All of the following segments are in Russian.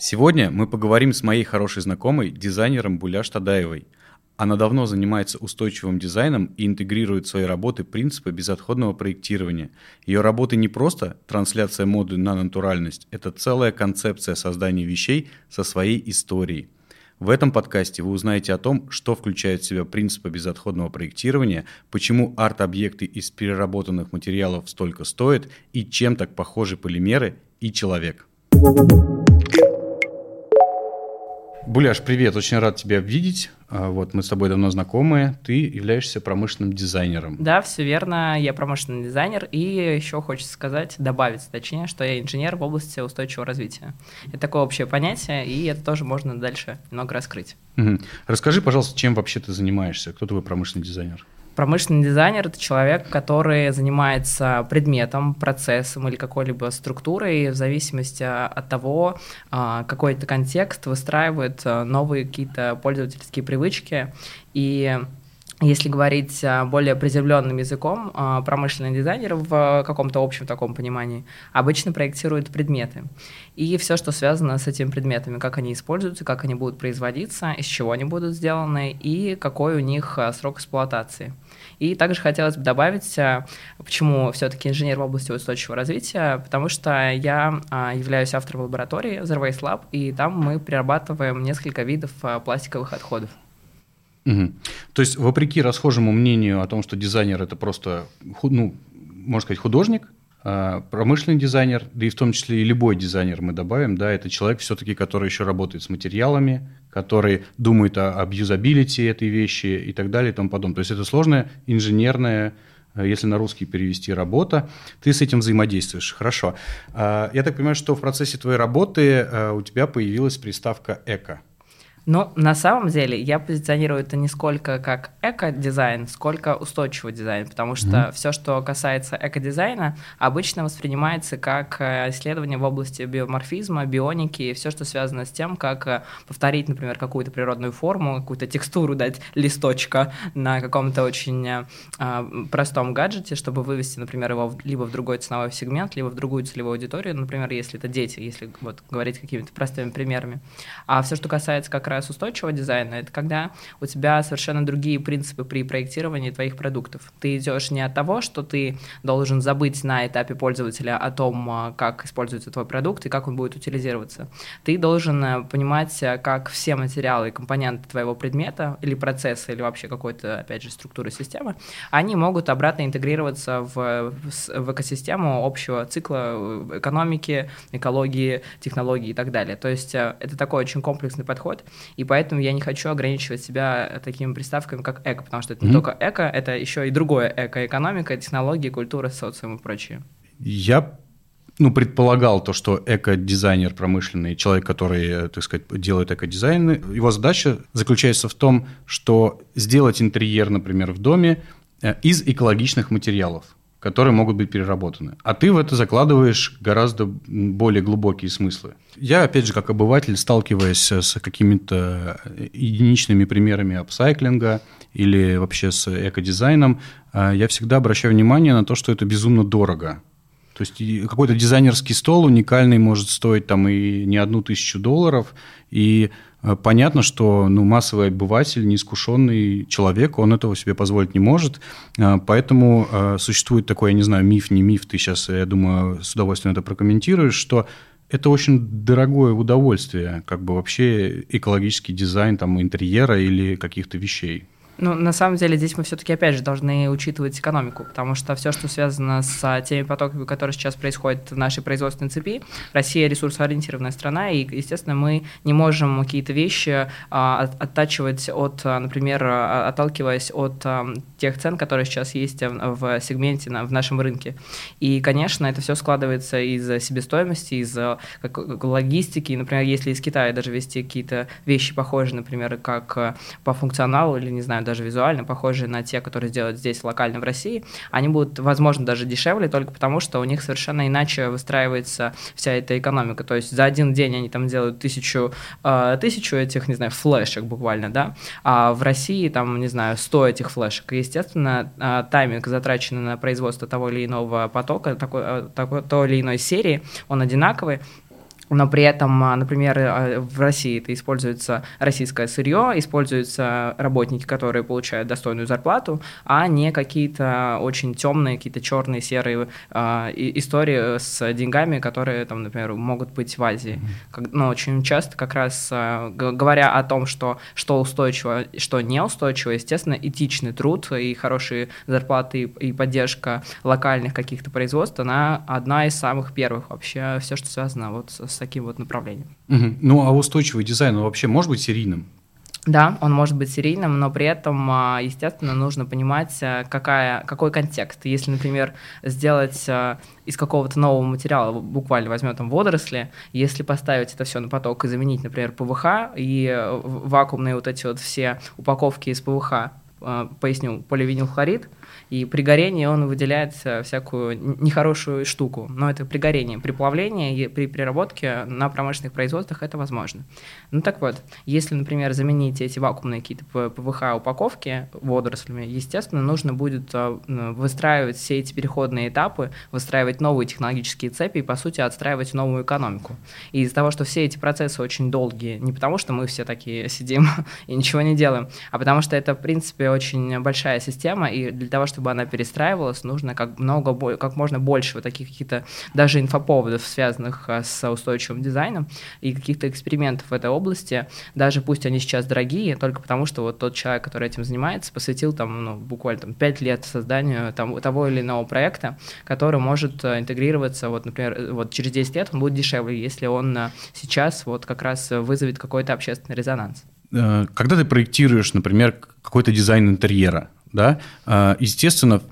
Сегодня мы поговорим с моей хорошей знакомой, дизайнером Буляш Тадаевой. Она давно занимается устойчивым дизайном и интегрирует в свои работы принципы безотходного проектирования. Ее работы не просто трансляция моды на натуральность, это целая концепция создания вещей со своей историей. В этом подкасте вы узнаете о том, что включает в себя принципы безотходного проектирования, почему арт-объекты из переработанных материалов столько стоят и чем так похожи полимеры и человек. Буляш, привет, очень рад тебя видеть. А, вот мы с тобой давно знакомы. Ты являешься промышленным дизайнером. Да, все верно. Я промышленный дизайнер. И еще хочется сказать, добавить, точнее, что я инженер в области устойчивого развития. Это такое общее понятие, и это тоже можно дальше немного раскрыть. Угу. Расскажи, пожалуйста, чем вообще ты занимаешься? Кто твой промышленный дизайнер? Промышленный дизайнер – это человек, который занимается предметом, процессом или какой-либо структурой в зависимости от того, а, какой это контекст выстраивает а, новые какие-то пользовательские привычки. И если говорить а, более приземленным языком, а, промышленный дизайнер в каком-то общем таком понимании обычно проектирует предметы. И все, что связано с этими предметами, как они используются, как они будут производиться, из чего они будут сделаны и какой у них а, срок эксплуатации. И также хотелось бы добавить, почему все-таки инженер в области устойчивого развития, потому что я являюсь автором лаборатории Zero Waste Lab, и там мы перерабатываем несколько видов пластиковых отходов. Угу. То есть, вопреки расхожему мнению о том, что дизайнер это просто, ну, можно сказать, художник, а промышленный дизайнер, да и в том числе и любой дизайнер мы добавим, да, это человек все-таки, который еще работает с материалами, который думает о, об этой вещи и так далее и тому подобное. То есть это сложная инженерная если на русский перевести работа, ты с этим взаимодействуешь. Хорошо. А, я так понимаю, что в процессе твоей работы а, у тебя появилась приставка «эко». Но на самом деле я позиционирую это не сколько как эко-дизайн, сколько устойчивый дизайн, потому что mm-hmm. все, что касается эко-дизайна, обычно воспринимается как э, исследование в области биоморфизма, бионики и все, что связано с тем, как э, повторить, например, какую-то природную форму, какую-то текстуру дать листочка на каком-то очень э, простом гаджете, чтобы вывести, например, его либо в другой ценовой сегмент, либо в другую целевую аудиторию, например, если это дети, если вот говорить какими-то простыми примерами. А все, что касается как раз раз устойчивого дизайна, это когда у тебя совершенно другие принципы при проектировании твоих продуктов. Ты идешь не от того, что ты должен забыть на этапе пользователя о том, а, как используется твой продукт и как он будет утилизироваться. Ты должен э, понимать, э, как все материалы и компоненты твоего предмета или процесса, или вообще какой-то, опять же, структуры системы, они могут обратно интегрироваться в, в экосистему общего цикла э, экономики, экологии, технологий и так далее. То есть это такой очень комплексный подход, и поэтому я не хочу ограничивать себя такими приставками, как эко, потому что это mm-hmm. не только эко, это еще и другое эко, экономика, технологии, культура, социум и прочее. Я ну, предполагал то, что эко-дизайнер промышленный, человек, который, так сказать, делает эко-дизайн, его задача заключается в том, что сделать интерьер, например, в доме э, из экологичных материалов которые могут быть переработаны. А ты в это закладываешь гораздо более глубокие смыслы. Я, опять же, как обыватель, сталкиваясь с какими-то единичными примерами апсайклинга или вообще с экодизайном, а, я всегда обращаю внимание на то, что это безумно дорого. То есть какой-то дизайнерский стол уникальный может стоить там и не одну тысячу долларов, и Э, понятно, что ну, массовый обыватель, неискушенный человек, он этого себе позволить не может. Э, поэтому э, существует такой, я не знаю, миф, не миф, ты сейчас, я думаю, с удовольствием это прокомментируешь, что это очень дорогое удовольствие, как бы вообще экологический дизайн там, интерьера или каких-то вещей. Ну, на самом деле, здесь мы все-таки, опять же, должны учитывать экономику, потому что все, что связано с теми потоками, которые сейчас происходят в нашей производственной цепи, Россия ресурсоориентированная страна, и, естественно, мы не можем какие-то вещи а, оттачивать от, например, а, отталкиваясь от а, тех цен, которые сейчас есть в сегменте, на, в нашем рынке. И, конечно, это все складывается из себестоимости, из как, логистики. Например, если из Китая даже вести какие-то вещи похожие, например, как по функционалу или, не знаю, даже визуально похожие на те, которые сделают здесь локально в России, они будут, возможно, даже дешевле только потому, что у них совершенно иначе выстраивается вся эта экономика. То есть за один день они там делают тысячу, э, тысячу этих, не знаю, флешек буквально, да, а в России там, не знаю, 100 этих флешек. И, естественно, э, тайминг, затраченный на производство того или иного потока, такой, э, такой, той или иной серии, он одинаковый, но при этом, а, например, а, в России это используется российское сырье, используются работники, которые получают достойную зарплату, а не какие-то очень темные, какие-то черные, серые э, истории с деньгами, которые, там, например, могут быть в Азии. Как, но очень часто как раз э, говоря о том, что, что устойчиво, что неустойчиво, естественно, этичный труд и хорошие зарплаты и, и поддержка локальных каких-то производств, она одна из самых первых вообще, все, что связано вот с таким вот направлением. Угу. Ну, а устойчивый дизайн он вообще может быть серийным? Да, он может быть серийным, но при этом, а, естественно, нужно понимать, а, какая, какой контекст. Если, например, сделать а, из какого-то нового материала, буквально возьмем там водоросли, если поставить это все на поток и заменить, например, ПВХ и вакуумные вот эти вот все упаковки из ПВХ, поясню, поливинилхлорид, и при горении он выделяет всякую нехорошую штуку. Но это при горении. При плавлении при переработке на промышленных производствах это возможно. Ну так вот, если, например, заменить эти вакуумные какие-то ПВХ упаковки водорослями, естественно, нужно будет а, выстраивать все эти переходные этапы, выстраивать новые технологические цепи и, по сути, отстраивать новую экономику. И из-за того, что все эти процессы очень долгие, не потому что мы все такие сидим и ничего не делаем, а потому что это, в принципе, очень большая система, и для того, чтобы она перестраивалась, нужно как, много, как можно больше вот таких каких-то даже инфоповодов, связанных а, с устойчивым дизайном и каких-то экспериментов в этой области, даже пусть они сейчас дорогие, только потому что вот тот человек, который этим занимается, посвятил там, ну, буквально там 5 лет созданию там, того или иного проекта, который может а, интегрироваться, вот, например, вот через 10 лет он будет дешевле, если он а, сейчас вот как раз вызовет какой-то общественный резонанс. Э, когда ты проектируешь, например, какой-то дизайн интерьера, да, а, естественно,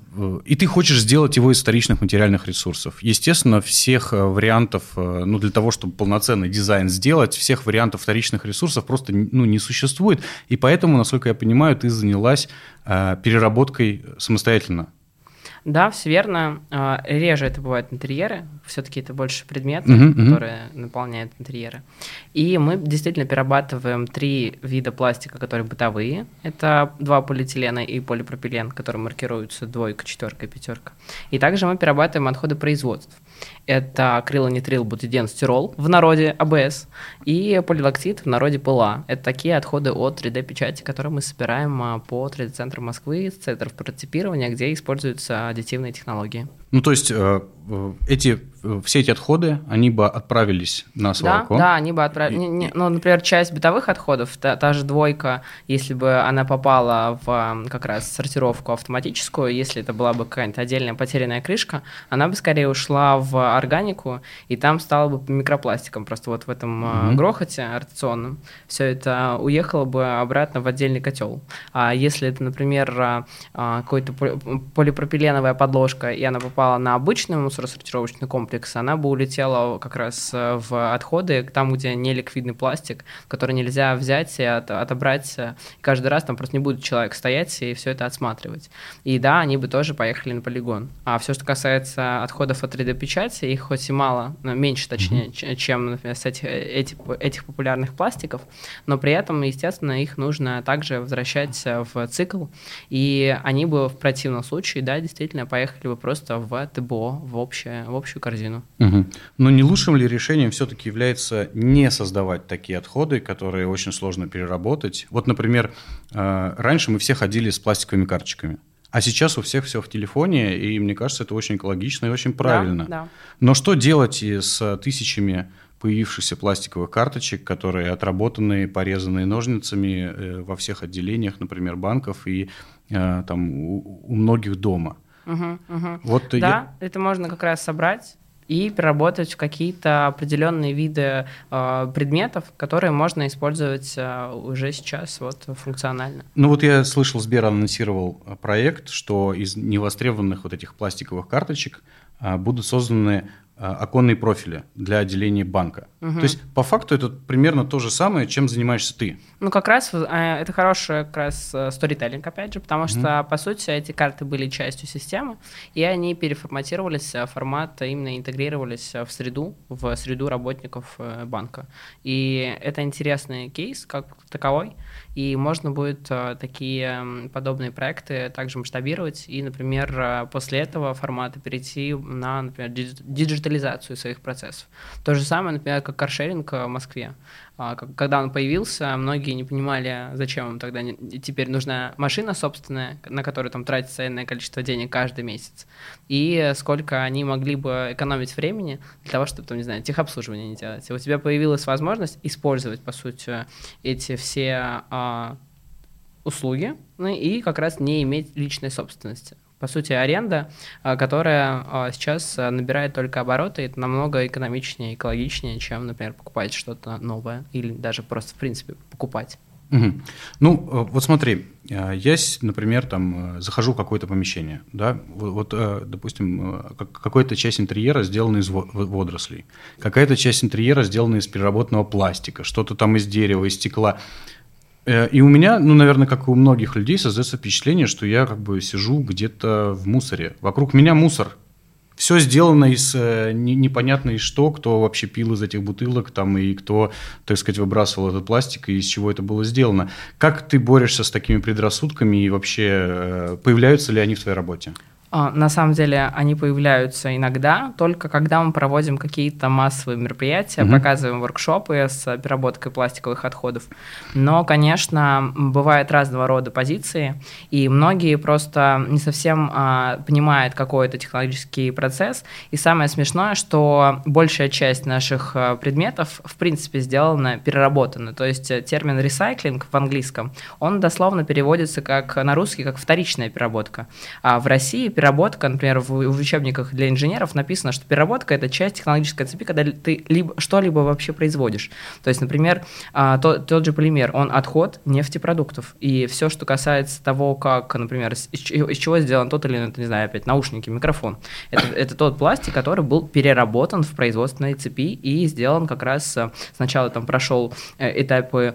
и ты хочешь сделать его из вторичных материальных ресурсов. Естественно, всех э, вариантов, э, ну, для того, чтобы полноценный дизайн сделать, всех вариантов вторичных ресурсов просто ну, не существует. И поэтому, насколько я понимаю, ты занялась э, переработкой самостоятельно. Да, все верно. А, реже это бывают интерьеры, все-таки это больше предметы, uh-huh, uh-huh. которые наполняют интерьеры. И мы действительно перерабатываем три вида пластика, которые бытовые. Это два полиэтилена и полипропилен, которые маркируются двойка, четверка и пятерка. И также мы перерабатываем отходы производств. Это акрилонитрил бутиден стирол, в народе АБС, и полилактит, в народе ПЛА. Это такие отходы от 3D-печати, которые мы собираем а, по 3D-центру Москвы, центров прототипирования, где используются аддитивные технологии. Ну, то есть э, эти, э, все эти отходы, они бы отправились на свалку? Да, да они бы отправились. Ну, например, часть бытовых отходов, та, та же двойка, если бы она попала в как раз сортировку автоматическую, если это была бы какая-нибудь отдельная потерянная крышка, она бы скорее ушла в органику, и там стала бы микропластиком. Просто вот в этом mm-hmm. грохоте ротационном все это уехало бы обратно в отдельный котел. А если это, например, какой-то полипропиленовая подложка, и она попала на обычный мусоросортировочный комплекс, она бы улетела как раз э, в отходы, там, где не ликвидный пластик, который нельзя взять и от, отобрать. Э, каждый раз там просто не будет человек стоять и все это отсматривать. И да, они бы тоже поехали на полигон. А все, что касается отходов от 3D-печати, их хоть и мало, меньше точнее, mm-hmm. чем, например, с этих, этих, этих популярных пластиков, но при этом, естественно, их нужно также возвращать в цикл, и они бы в противном случае, да, действительно, поехали бы просто в ТБО, в, общее, в общую корзину. Угу. Но не лучшим ли решением все-таки является не создавать такие отходы, которые очень сложно переработать? Вот, например, э, раньше мы все ходили с пластиковыми карточками. А сейчас у всех все в телефоне, и мне кажется, это очень экологично и очень правильно. Да, да. Но что делать с тысячами появившихся пластиковых карточек, которые отработанные, порезанные ножницами э, во всех отделениях, например, банков и э, там у многих дома? Угу, угу. Вот да, я... это можно как раз собрать и переработать в какие-то определенные виды э, предметов, которые можно использовать э, уже сейчас вот функционально. Ну вот я слышал, Сбер анонсировал проект, что из невостребованных вот этих пластиковых карточек э, будут созданы а, оконные профили для отделения банка. Угу. То есть, по факту, это примерно то же самое, чем занимаешься ты. Ну, как раз э, это хороший как раз э, сторителлинг, опять же, потому что, угу. по сути, эти карты были частью системы, и они переформатировались, формат именно интегрировались в среду, в среду работников э, банка. И это интересный кейс как таковой, и можно будет такие подобные проекты также масштабировать, и, например, после этого формата перейти на, например, digital диджитализацию своих процессов. То же самое, например, как каршеринг в Москве. А, когда он появился, многие не понимали, зачем им тогда теперь нужна машина собственная, на которую там тратится энное количество денег каждый месяц, и сколько они могли бы экономить времени для того, чтобы, там, не знаю, техобслуживание не делать. И у тебя появилась возможность использовать, по сути, эти все а, услуги, ну, и как раз не иметь личной собственности по сути, аренда, а, которая а, сейчас а, набирает только обороты, это намного экономичнее, экологичнее, чем, например, покупать что-то новое или даже просто, в принципе, покупать. Угу. Ну, э, вот смотри, я, например, там э, захожу в какое-то помещение, да, вот, э, допустим, какая-то часть интерьера сделана из водорослей, какая-то часть интерьера сделана из переработанного пластика, что-то там из дерева, из стекла. Э, и у меня, ну, наверное, как и у многих людей, создается впечатление, что я как бы сижу где-то в мусоре. Вокруг меня мусор. Все сделано из э, непонятно из что, кто вообще пил из этих бутылок, там, и кто, так сказать, выбрасывал этот пластик, и из чего это было сделано. Как ты борешься с такими предрассудками, и вообще э, появляются ли они в твоей работе? А, на самом деле они появляются иногда, только когда мы проводим какие-то массовые мероприятия, угу. показываем воркшопы с переработкой пластиковых отходов. Но, конечно, бывают разного рода позиции, и многие просто не совсем а, понимают, какой это технологический процесс. И самое смешное, что большая часть наших а, предметов, в принципе, сделана, переработана. То есть э, термин ресайклинг в английском, он дословно переводится как на русский, как вторичная переработка. А в России переработка, например, в, в учебниках для инженеров написано, что переработка – это часть технологической цепи, когда ты либо, что-либо вообще производишь. То есть, например, а, тот, тот же полимер, он отход нефтепродуктов. И все, что касается того, как, например, из, из чего сделан тот или иной, не знаю, опять, наушники, микрофон, это, это тот пластик, который был переработан в производственной цепи и сделан как раз э, сначала там прошел э, этапы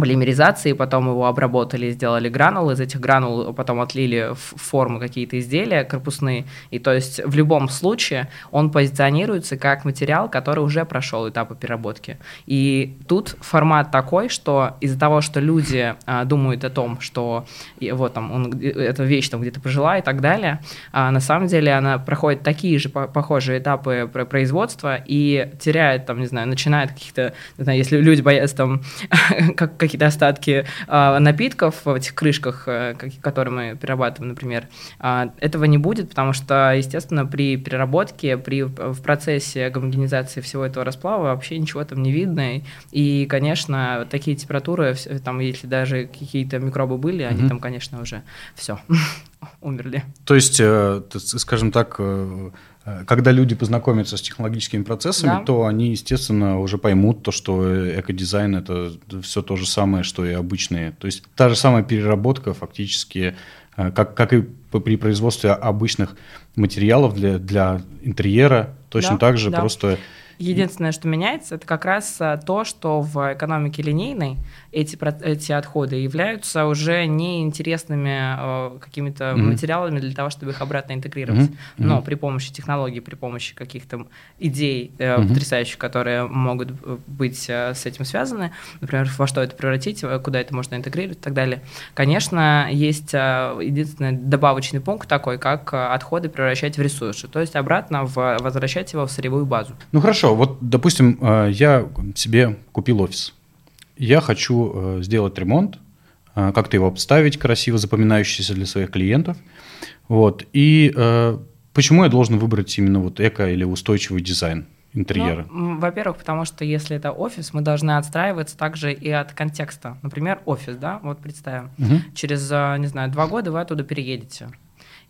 полимеризации, потом его обработали, сделали гранул, из этих гранул потом отлили в форму какие-то изделия корпусные, и то есть в любом случае он позиционируется как материал, который уже прошел этапы переработки. И тут формат такой, что из-за того, что люди а, думают о том, что вот там он, эта вещь там где-то прожила и так далее, а, на самом деле она проходит такие же по похожие этапы производства и теряет там, не знаю, начинает каких-то, не знаю, если люди боятся там как какие-то остатки э, напитков в этих крышках, э, которые мы перерабатываем, например, э, этого не будет, потому что, естественно, при переработке, при, в процессе гомогенизации всего этого расплава вообще ничего там не видно. И, конечно, такие температуры, там, если даже какие-то микробы были, они mm-hmm. там, конечно, уже все умерли. То есть, э, скажем так, э, Э, когда люди познакомятся с технологическими процессами, да. то они, естественно, уже поймут то, что экодизайн – это все то же самое, что и обычные. То есть та же самая переработка фактически, э, как, как и при производстве обычных материалов для, для интерьера, точно да, так же да. просто Единственное, что меняется, это как раз а, то, что в экономике линейной эти, эти отходы являются уже неинтересными э, какими-то mm-hmm. материалами для того, чтобы их обратно интегрировать. Mm-hmm. Но при помощи технологий, при помощи каких-то идей э, mm-hmm. потрясающих, которые могут быть э, с этим связаны, например, во что это превратить, куда это можно интегрировать и так далее, конечно, есть э, единственный добавочный пункт такой, как отходы превращать в ресурсы, то есть обратно в, возвращать его в сырьевую базу. Ну хорошо, Хорошо, вот, допустим, э, я себе купил офис. Я хочу э, сделать ремонт, э, как-то его обставить красиво, запоминающийся для своих клиентов. Вот. И почему я должен выбрать именно вот эко или устойчивый дизайн? интерьера? Ну, во-первых, потому что если это офис, мы должны отстраиваться также и от контекста. Например, офис, да, вот представим, угу. через, не знаю, два года вы оттуда переедете.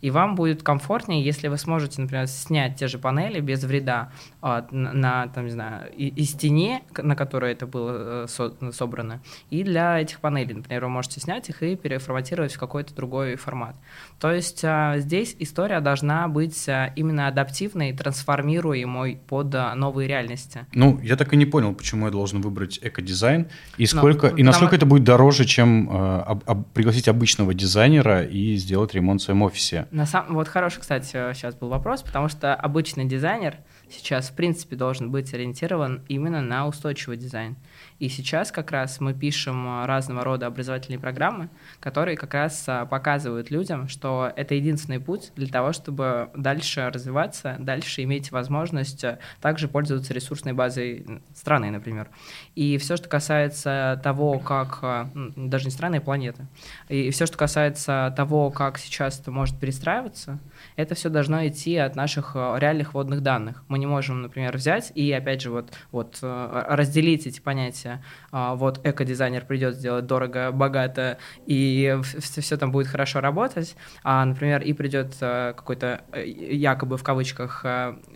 И вам будет комфортнее, если вы сможете, например, снять те же панели без вреда а, на, там, не знаю, и, и стене, на которой это было э, со, собрано, и для этих панелей, например, вы можете снять их и переформатировать в какой-то другой формат. То есть а, здесь история должна быть а, именно адаптивной, трансформируемой под а, новые реальности. Ну, я так и не понял, почему я должен выбрать экодизайн, и ну, сколько, ну, и насколько это будет дороже, чем э, об, об, пригласить обычного дизайнера и сделать ремонт в своем офисе. На сам... Вот хороший, кстати, сейчас был вопрос, потому что обычный дизайнер сейчас, в принципе, должен быть ориентирован именно на устойчивый дизайн. И сейчас как раз мы пишем а, разного рода образовательные программы, которые как раз а, показывают людям, что это единственный путь для того, чтобы дальше развиваться, дальше иметь возможность а, также пользоваться ресурсной базой страны, например. И все, что касается того, как, даже не страны, а планеты, и все, что касается того, как сейчас это может перестраиваться, это все должно идти от наших реальных водных данных. Мы не можем, например, взять и, опять же, вот, вот разделить эти понятия а, вот эко-дизайнер придет сделать дорого, богато, и все, все там будет хорошо работать, а, например, и придет а, какой-то э, якобы в кавычках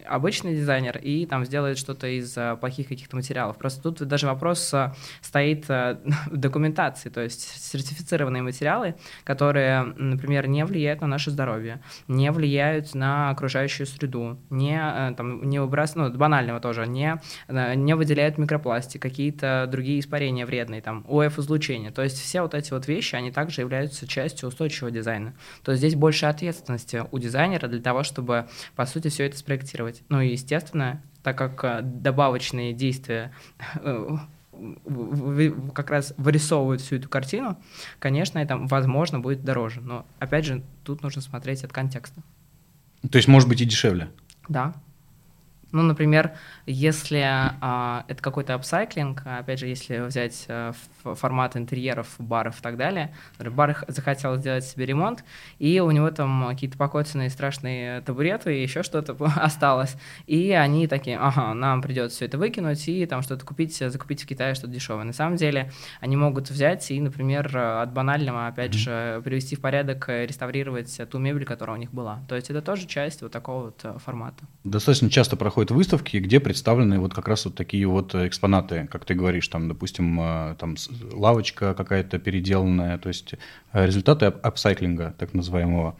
обычный дизайнер и там сделает что-то из плохих каких-то материалов. Просто тут даже вопрос стоит в документации, то есть сертифицированные материалы, которые, например, не влияют на наше здоровье, не влияют на окружающую среду, не, э, там, не выбрасывают, ну, банального тоже, не, э, не выделяют микропластик, какие-то другие испарения вредные, там, ОФ-излучение. То есть все вот эти вот вещи, они также являются частью устойчивого дизайна. То есть здесь больше ответственности у дизайнера для того, чтобы, по сути, все это спроектировать. Ну и, естественно, так как э, добавочные действия э, как раз вырисовывают всю эту картину, конечно, это, возможно, будет дороже. Но, опять же, тут нужно смотреть от контекста. То есть, может быть, и дешевле? Да, ну, например, если а, это какой-то апсайклинг, опять же, если взять а, формат интерьеров, баров и так далее, бар захотел сделать себе ремонт, и у него там какие-то покоцанные страшные табуреты и еще что-то осталось, и они такие, ага, нам придется все это выкинуть и там что-то купить, закупить в Китае что-то дешевое. На самом деле они могут взять и, например, от банального, опять же, привести в порядок, реставрировать ту мебель, которая у них была. То есть это тоже часть вот такого вот э, формата. Достаточно часто проходит проходят выставки, где представлены вот как раз вот такие вот экспонаты, как ты говоришь, там, допустим, э, там лавочка какая-то переделанная, то есть э, результаты апсайклинга, так называемого.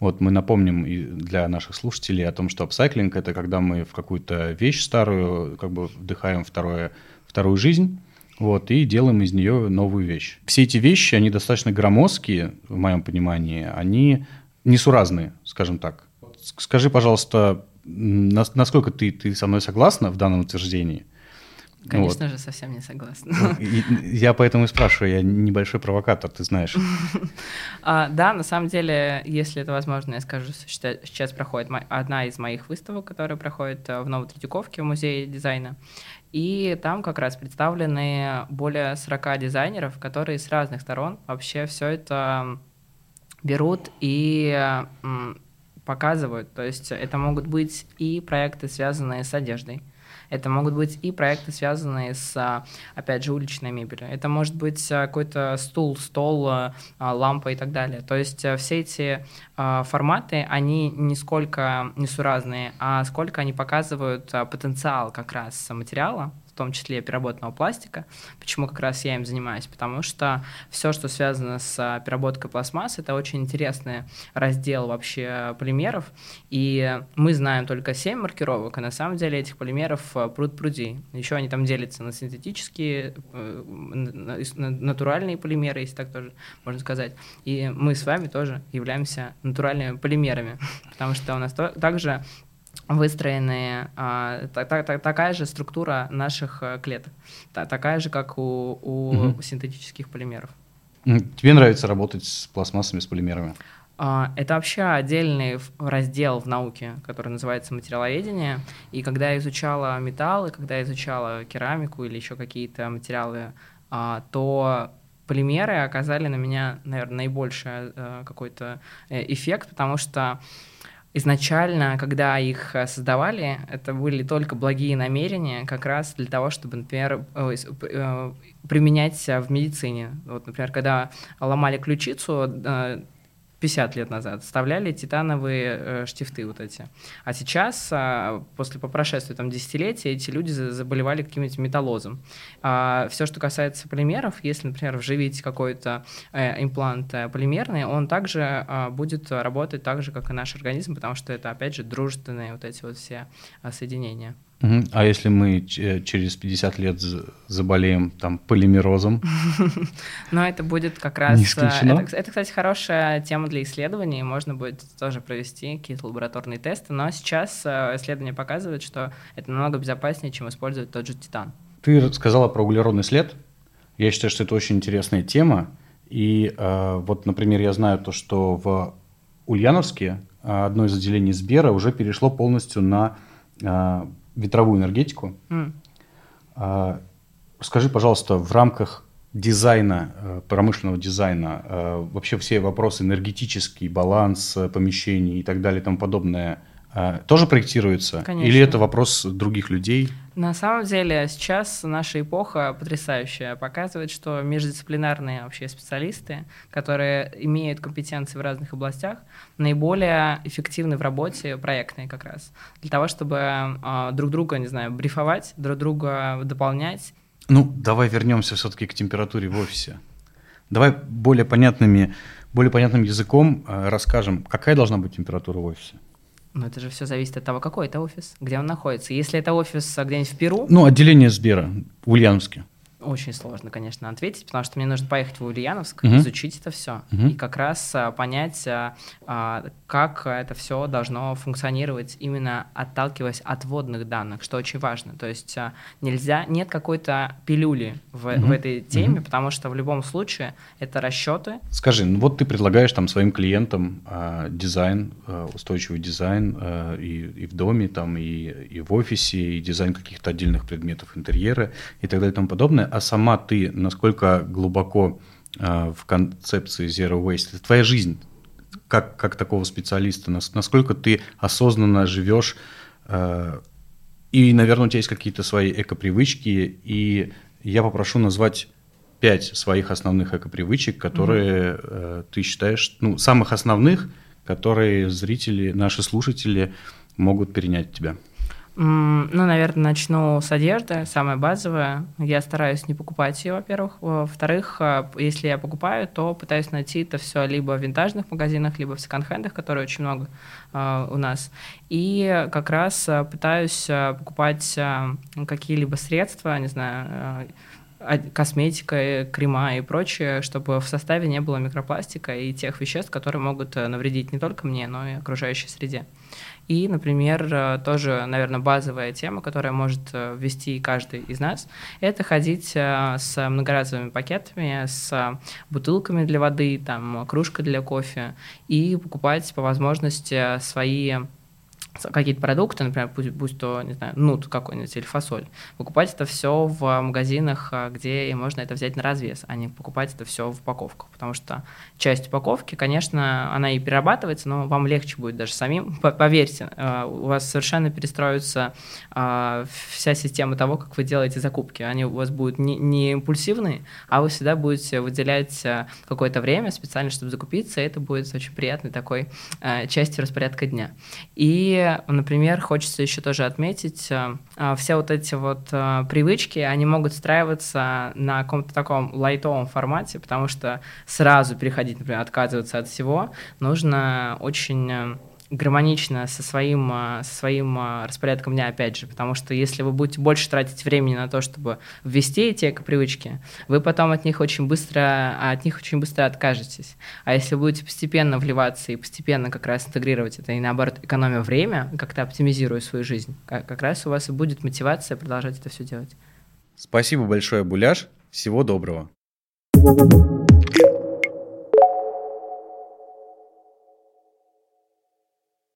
Вот мы напомним и для наших слушателей о том, что апсайклинг – это когда мы в какую-то вещь старую как бы вдыхаем второе, вторую жизнь, вот, и делаем из нее новую вещь. Все эти вещи, они достаточно громоздкие, в моем понимании, они несуразные, скажем так. Скажи, пожалуйста, насколько ты, ты со мной согласна в данном утверждении? Конечно вот. же, совсем не согласна. Ну, я поэтому и спрашиваю, я небольшой провокатор, ты знаешь. а, да, на самом деле, если это возможно, я скажу, что сейчас проходит одна из моих выставок, которая проходит э, в Новотретьяковке в Музее дизайна. И там как раз представлены более 40 дизайнеров, которые с разных сторон вообще все это берут и показывают. То есть это могут быть и проекты, связанные с одеждой. Это могут быть и проекты, связанные с, опять же, уличной мебелью. Это может быть а, какой-то стул, стол, а, лампа и так далее. То есть а, все эти форматы, они не сколько несуразные, а сколько они показывают потенциал как раз материала, в том числе переработанного пластика. Почему как раз я им занимаюсь? Потому что все, что связано с а, переработкой пластмассы, это очень интересный раздел вообще полимеров, и мы знаем только 7 маркировок, а на самом деле этих полимеров а, пруд пруди. Еще они там делятся на синтетические, э, натуральные полимеры, если так тоже можно сказать. И мы с вами тоже являемся натуральными полимерами, потому что у нас также выстроены а, та, та, та, такая же структура наших э, клеток, та, такая же, как у, у угу. синтетических полимеров. Тебе нравится работать с пластмассами, с полимерами? А, это вообще отдельный раздел в науке, который называется материаловедение. И когда я изучала металлы, когда я изучала керамику или еще какие-то материалы, а, то полимеры оказали на меня, наверное, наибольший э, какой-то э, эффект, потому что изначально, когда их э, создавали, это были только благие намерения, как раз для того, чтобы, например, э, э, применять в медицине. Вот, например, когда ломали ключицу, 50 лет назад вставляли титановые э, штифты вот эти. А сейчас, э, после по прошествии там, десятилетия, эти люди заболевали каким-нибудь металлозом. А все, что касается полимеров, если, например, вживить какой-то э, имплант э, полимерный, он также э, будет работать так же, как и наш организм, потому что это, опять же, дружественные вот эти вот все э, соединения. А если мы через 50 лет заболеем там полимерозом? Ну, это будет как раз... Не это, кстати, хорошая тема для исследований. Можно будет тоже провести какие-то лабораторные тесты. Но сейчас э, исследования показывают, что это намного безопаснее, чем использовать тот же титан. Ты сказала про углеродный след. Я считаю, что это очень интересная тема. И э, вот, например, я знаю то, что в Ульяновске э, одно из отделений Сбера уже перешло полностью на э, ветровую энергетику. Mm. А, скажи, пожалуйста, в рамках дизайна, э, промышленного дизайна, э, вообще все вопросы энергетический, баланс э, помещений и так далее и тому подобное – тоже проектируется? Конечно. Или это вопрос других людей? На самом деле сейчас наша эпоха потрясающая, показывает, что междисциплинарные вообще специалисты, которые имеют компетенции в разных областях, наиболее эффективны в работе проектные как раз. Для того, чтобы э, друг друга, не знаю, брифовать, друг друга дополнять. Ну, давай вернемся все-таки к температуре в офисе. Давай более понятными, более понятным языком э, расскажем, какая должна быть температура в офисе. Но это же все зависит от того, какой это офис, где он находится. Если это офис а, где-нибудь в Перу... Ну, отделение Сбера в Ульяновске. Очень сложно, конечно, ответить, потому что мне нужно поехать в Ульяновск, угу. изучить это все угу. и как раз а, понять, а, а, как это все должно функционировать, именно отталкиваясь от водных данных, что очень важно. То есть нельзя, нет какой-то пилюли в, угу. в этой теме, угу. потому что в любом случае это расчеты. Скажи, ну вот ты предлагаешь там своим клиентам а, дизайн, а, устойчивый дизайн а, и, и в доме, там, и, и в офисе, и дизайн каких-то отдельных предметов интерьера и так далее и тому подобное а сама ты насколько глубоко э, в концепции Zero Waste? Твоя жизнь как, как такого специалиста, насколько ты осознанно живешь, э, и, наверное, у тебя есть какие-то свои эко-привычки, и я попрошу назвать пять своих основных эко-привычек, которые mm-hmm. ты считаешь, ну, самых основных, которые зрители, наши слушатели могут перенять тебя. Ну, наверное, начну с одежды, самая базовая. Я стараюсь не покупать ее, во-первых. Во-вторых, э, если я покупаю, то пытаюсь найти это все либо в винтажных магазинах, либо в секонд-хендах, которые очень много э, у нас. И как раз э, пытаюсь э, покупать какие-либо средства, не знаю, косметика, крема и прочее, чтобы в составе не было микропластика и тех веществ, которые могут навредить не только мне, но и окружающей среде. И, например, э, тоже, наверное, базовая тема, которая может э, ввести каждый из нас, это ходить э, с многоразовыми пакетами, с бутылками для воды, там, кружкой для кофе и покупать по возможности свои какие-то продукты, например, пусть, пусть то, не знаю, нут какой-нибудь или фасоль, покупать это все в магазинах, а, где можно это взять на развес, а не покупать это все в упаковках, потому что часть упаковки, конечно, она и перерабатывается, но вам легче будет даже самим. Поверьте, а, у вас совершенно перестроится а, вся система того, как вы делаете закупки. Они у вас будут не, не импульсивные, а вы всегда будете выделять какое-то время специально, чтобы закупиться, и это будет очень приятной такой частью распорядка дня. И например, хочется еще тоже отметить, э, э, все вот эти вот э, привычки, они могут встраиваться на каком-то таком лайтовом формате, потому что сразу переходить, например, отказываться от всего, нужно очень гармонично со своим, а, со своим а, распорядком дня, опять же, потому что если вы будете больше тратить времени на то, чтобы ввести эти эко-привычки, вы потом от них очень быстро, от них очень быстро откажетесь. А если будете постепенно вливаться и постепенно как раз интегрировать это, и наоборот, экономя время, как-то оптимизируя свою жизнь, как, как раз у вас и будет мотивация продолжать это все делать. Спасибо большое, Буляш. Всего доброго. thank you